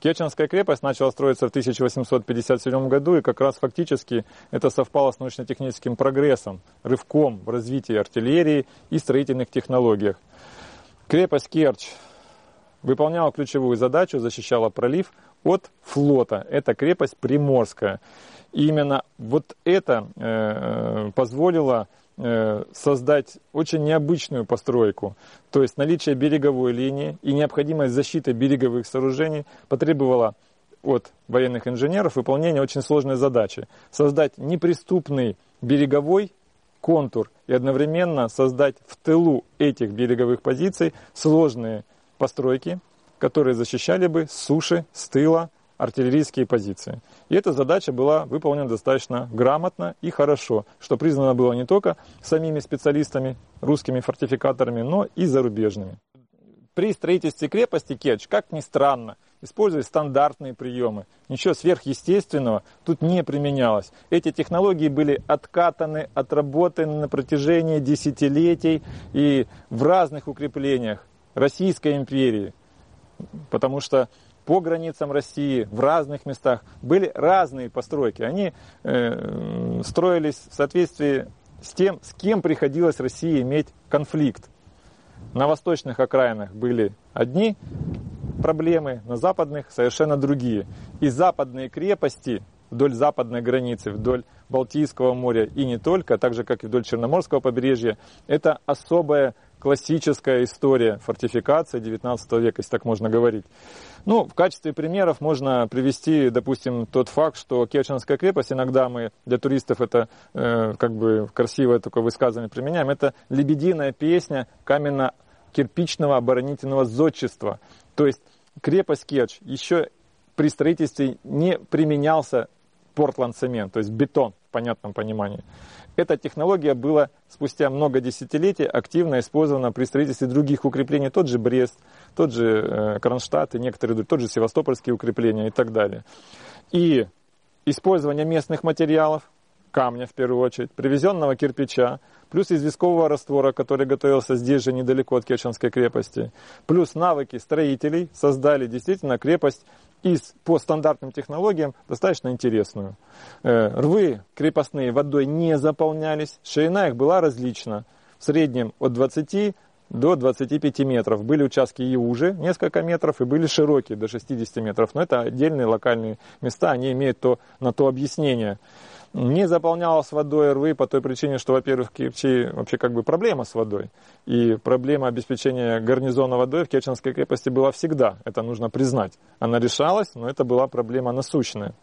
Керченская крепость начала строиться в 1857 году, и как раз фактически это совпало с научно-техническим прогрессом, рывком в развитии артиллерии и строительных технологиях. Крепость Керчь выполняла ключевую задачу, защищала пролив от флота. Это крепость Приморская. И именно вот это э, позволило э, создать очень необычную постройку. То есть наличие береговой линии и необходимость защиты береговых сооружений потребовало от военных инженеров выполнения очень сложной задачи. Создать неприступный береговой контур и одновременно создать в тылу этих береговых позиций сложные постройки, которые защищали бы суши, с тыла артиллерийские позиции. И эта задача была выполнена достаточно грамотно и хорошо, что признано было не только самими специалистами, русскими фортификаторами, но и зарубежными. При строительстве крепости Керчь, как ни странно, использовали стандартные приемы. Ничего сверхъестественного тут не применялось. Эти технологии были откатаны, отработаны на протяжении десятилетий и в разных укреплениях Российской империи. Потому что по границам России, в разных местах были разные постройки. Они э, строились в соответствии с тем, с кем приходилось России иметь конфликт. На восточных окраинах были одни проблемы, на западных совершенно другие. И западные крепости вдоль западной границы, вдоль Балтийского моря и не только, а так же как и вдоль Черноморского побережья, это особая классическая история фортификации 19 века, если так можно говорить. Ну, в качестве примеров можно привести, допустим, тот факт, что Керченская крепость, иногда мы для туристов это э, как бы красивое такое высказывание применяем, это лебединая песня каменно-кирпичного оборонительного зодчества. То есть крепость Керчь еще при строительстве не применялся портланд-цемент, то есть бетон в понятном понимании. Эта технология была спустя много десятилетий активно использована при строительстве других укреплений, тот же Брест, тот же э, Кронштадт и некоторые другие, тот же Севастопольские укрепления и так далее. И использование местных материалов, камня в первую очередь, привезенного кирпича, плюс известкового раствора, который готовился здесь же недалеко от Керченской крепости, плюс навыки строителей создали действительно крепость из по стандартным технологиям достаточно интересную. Э, рвы крепостные водой не заполнялись, ширина их была различна. В среднем от 20 до 25 метров. Были участки и уже несколько метров, и были широкие до 60 метров. Но это отдельные локальные места, они имеют то, на то объяснение не заполнялась водой рвы по той причине, что, во-первых, в Керчи вообще как бы проблема с водой. И проблема обеспечения гарнизона водой в Керченской крепости была всегда. Это нужно признать. Она решалась, но это была проблема насущная.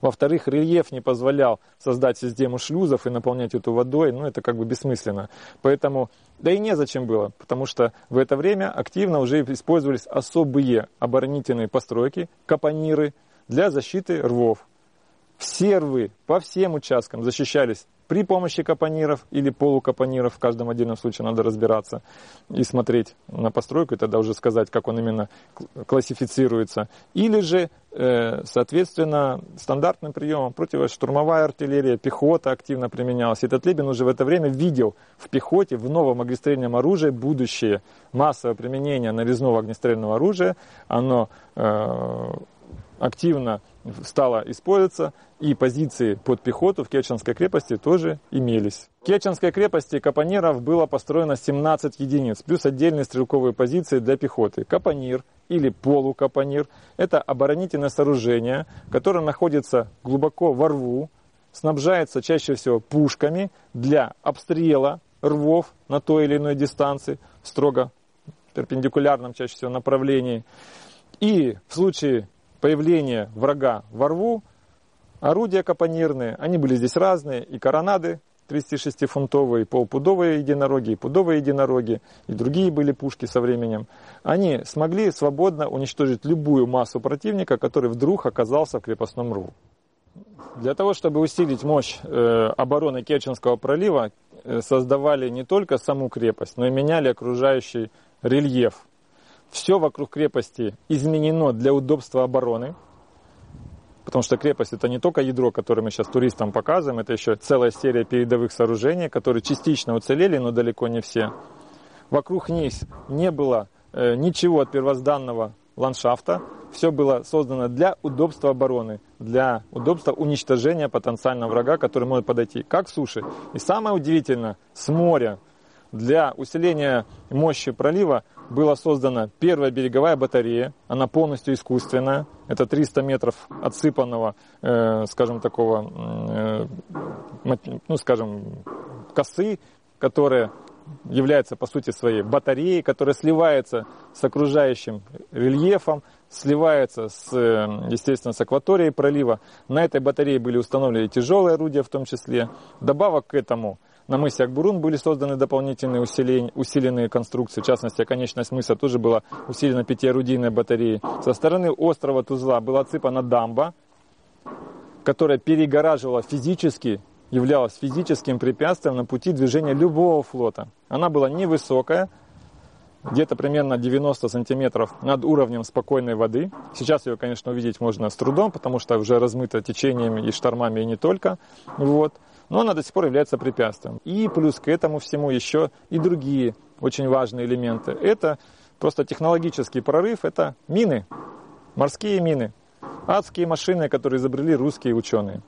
Во-вторых, рельеф не позволял создать систему шлюзов и наполнять эту водой, ну это как бы бессмысленно. Поэтому, да и незачем было, потому что в это время активно уже использовались особые оборонительные постройки, капониры для защиты рвов. Все рвы по всем участкам защищались при помощи капониров или полукапониров, в каждом отдельном случае надо разбираться и смотреть на постройку, и тогда уже сказать, как он именно классифицируется. Или же, э, соответственно, стандартным приемом противоштурмовая артиллерия, пехота активно применялась. И Татлебин уже в это время видел в пехоте, в новом огнестрельном оружии будущее массовое применение нарезного огнестрельного оружия. Оно э, активно стала использоваться, и позиции под пехоту в Керченской крепости тоже имелись. В Керченской крепости капониров было построено 17 единиц, плюс отдельные стрелковые позиции для пехоты. Капонир или полукапонир – это оборонительное сооружение, которое находится глубоко во рву, снабжается чаще всего пушками для обстрела рвов на той или иной дистанции, строго перпендикулярном чаще всего направлении. И в случае появления врага во рву, орудия капонирные, они были здесь разные, и коронады 36-фунтовые, полпудовые единороги, и пудовые единороги, и другие были пушки со временем, они смогли свободно уничтожить любую массу противника, который вдруг оказался в крепостном рву. Для того, чтобы усилить мощь э, обороны Керченского пролива, э, создавали не только саму крепость, но и меняли окружающий рельеф все вокруг крепости изменено для удобства обороны, потому что крепость это не только ядро, которое мы сейчас туристам показываем, это еще целая серия передовых сооружений, которые частично уцелели, но далеко не все. Вокруг них не было э, ничего от первозданного ландшафта. Все было создано для удобства обороны, для удобства уничтожения потенциального врага, который может подойти как с суши. И самое удивительное, с моря. Для усиления мощи пролива была создана первая береговая батарея. Она полностью искусственная. Это 300 метров отсыпанного, э, скажем, такого, э, ну, скажем, косы, которая является по сути своей батареей, которая сливается с окружающим рельефом, сливается с, э, естественно, с акваторией пролива. На этой батарее были установлены тяжелые орудия в том числе. Добавок к этому на мысе Акбурун были созданы дополнительные усиления, усиленные конструкции. В частности, оконечность мыса тоже была усилена пятиорудийной батареей. Со стороны острова Тузла была отсыпана дамба, которая перегораживала физически являлась физическим препятствием на пути движения любого флота. Она была невысокая, где-то примерно 90 сантиметров над уровнем спокойной воды. Сейчас ее, конечно, увидеть можно с трудом, потому что уже размыта течениями и штормами и не только. Вот. Но она до сих пор является препятствием. И плюс к этому всему еще и другие очень важные элементы. Это просто технологический прорыв, это мины, морские мины, адские машины, которые изобрели русские ученые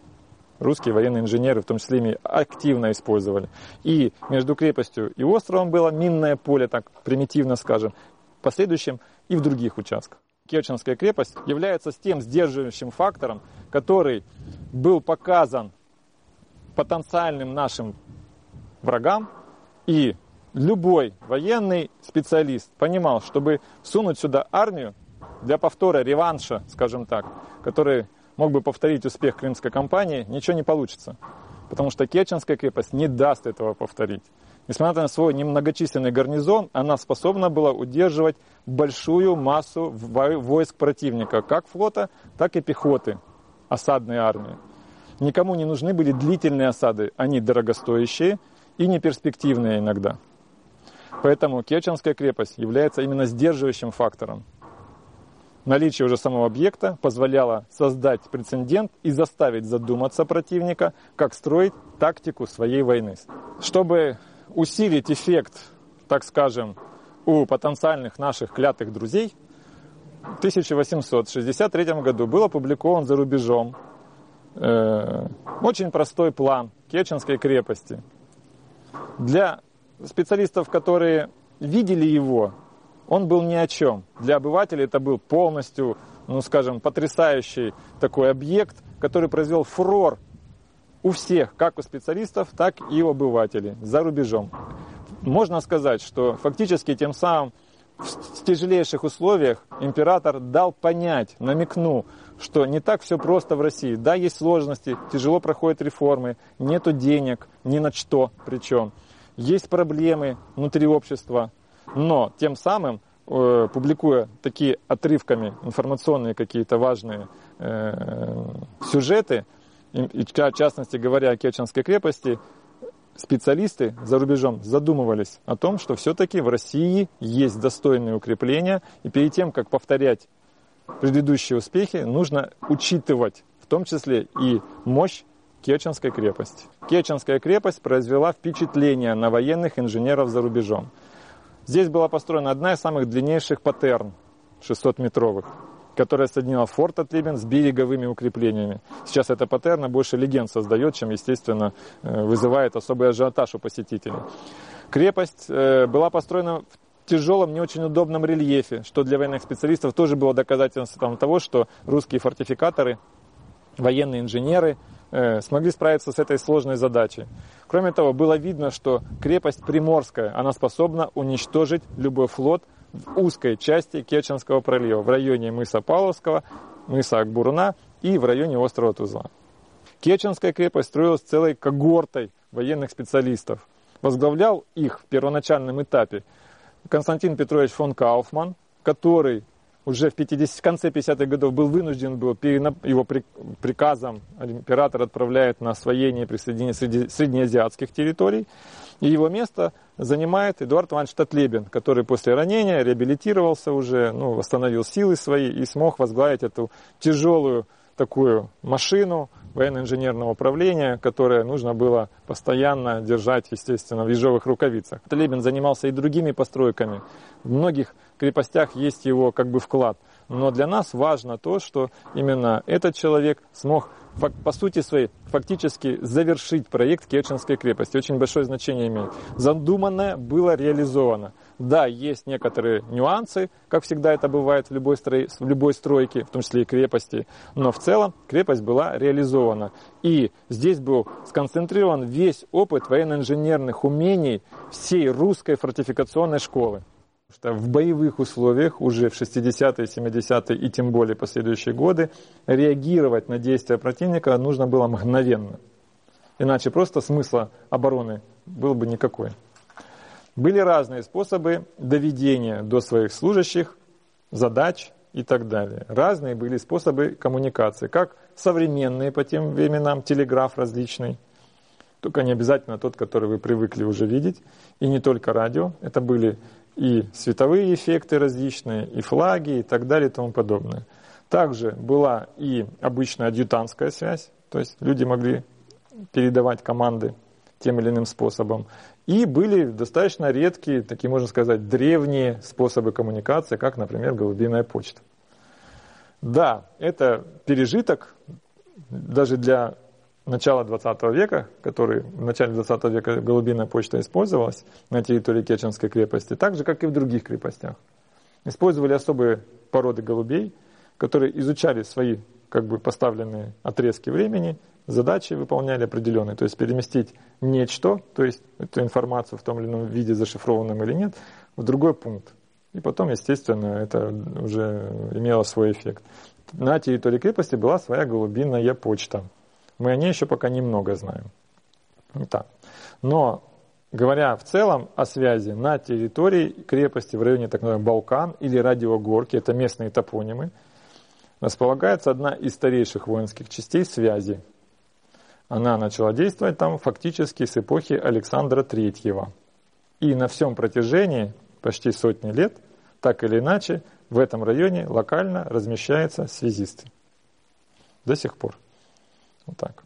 русские военные инженеры, в том числе ими активно использовали. И между крепостью и островом было минное поле, так примитивно скажем, в последующем и в других участках. Керченская крепость является тем сдерживающим фактором, который был показан потенциальным нашим врагам, и любой военный специалист понимал, чтобы сунуть сюда армию для повтора реванша, скажем так, который мог бы повторить успех крымской кампании, ничего не получится. Потому что Керченская крепость не даст этого повторить. Несмотря на свой немногочисленный гарнизон, она способна была удерживать большую массу войск противника, как флота, так и пехоты осадной армии. Никому не нужны были длительные осады, они дорогостоящие и неперспективные иногда. Поэтому Керченская крепость является именно сдерживающим фактором Наличие уже самого объекта позволяло создать прецедент и заставить задуматься противника, как строить тактику своей войны. Чтобы усилить эффект, так скажем, у потенциальных наших клятых друзей, в 1863 году был опубликован за рубежом э, очень простой план Керченской крепости. Для специалистов, которые видели его, он был ни о чем. Для обывателей это был полностью, ну скажем, потрясающий такой объект, который произвел фурор у всех, как у специалистов, так и у обывателей за рубежом. Можно сказать, что фактически тем самым в тяжелейших условиях император дал понять, намекнул, что не так все просто в России. Да, есть сложности, тяжело проходят реформы, нету денег, ни на что причем. Есть проблемы внутри общества, но тем самым, э, публикуя такие отрывками информационные какие-то важные э, сюжеты, и, в частности говоря о Керченской крепости, специалисты за рубежом задумывались о том, что все-таки в России есть достойные укрепления, и перед тем, как повторять предыдущие успехи, нужно учитывать в том числе и мощь Керченской крепости. Керченская крепость произвела впечатление на военных инженеров за рубежом. Здесь была построена одна из самых длиннейших паттерн, 600-метровых, которая соединила форт Атлибин с береговыми укреплениями. Сейчас эта паттерна больше легенд создает, чем, естественно, э, вызывает особый ажиотаж у посетителей. Крепость э, была построена в тяжелом, не очень удобном рельефе, что для военных специалистов тоже было доказательством того, что русские фортификаторы, военные инженеры – смогли справиться с этой сложной задачей. Кроме того, было видно, что крепость Приморская, она способна уничтожить любой флот в узкой части Керченского пролива, в районе мыса Павловского, мыса Акбурна и в районе острова Тузла. Керченская крепость строилась целой когортой военных специалистов. Возглавлял их в первоначальном этапе Константин Петрович фон Кауфман, который уже в, 50, в конце 50-х годов был вынужден был, его приказом император отправляет на освоение и присоединение среди, среднеазиатских территорий. И его место занимает Эдуард Иванович Татлебин, который после ранения реабилитировался уже, ну, восстановил силы свои и смог возглавить эту тяжелую такую машину военно-инженерного управления, которое нужно было постоянно держать, естественно, в ежовых рукавицах. Лебен занимался и другими постройками. Многих крепостях есть его как бы вклад. Но для нас важно то, что именно этот человек смог по сути своей фактически завершить проект Керченской крепости. Очень большое значение имеет. Задуманное было реализовано. Да, есть некоторые нюансы, как всегда это бывает в любой, строй, в любой стройке, в том числе и крепости, но в целом крепость была реализована. И здесь был сконцентрирован весь опыт военно-инженерных умений всей русской фортификационной школы. Что в боевых условиях уже в 60-е, 70-е и тем более последующие годы реагировать на действия противника нужно было мгновенно. Иначе просто смысла обороны был бы никакой. Были разные способы доведения до своих служащих задач и так далее. Разные были способы коммуникации, как современные по тем временам, телеграф различный, только не обязательно тот, который вы привыкли уже видеть, и не только радио. Это были и световые эффекты различные, и флаги, и так далее, и тому подобное. Также была и обычная адъютантская связь, то есть люди могли передавать команды тем или иным способом. И были достаточно редкие, такие, можно сказать, древние способы коммуникации, как, например, голубиная почта. Да, это пережиток даже для начала 20 века, который в начале 20 века голубиная почта использовалась на территории Керченской крепости, так же, как и в других крепостях. Использовали особые породы голубей, которые изучали свои как бы поставленные отрезки времени задачи выполняли определенные, то есть переместить нечто, то есть эту информацию в том или ином виде, зашифрованном или нет, в другой пункт. И потом, естественно, это уже имело свой эффект. На территории крепости была своя голубиная почта. Мы о ней еще пока немного знаем. Так. Но говоря в целом о связи на территории крепости в районе так называемого Балкан или Радиогорки, это местные топонимы, располагается одна из старейших воинских частей связи она начала действовать там фактически с эпохи Александра Третьего. И на всем протяжении почти сотни лет, так или иначе, в этом районе локально размещаются связисты. До сих пор. Вот так.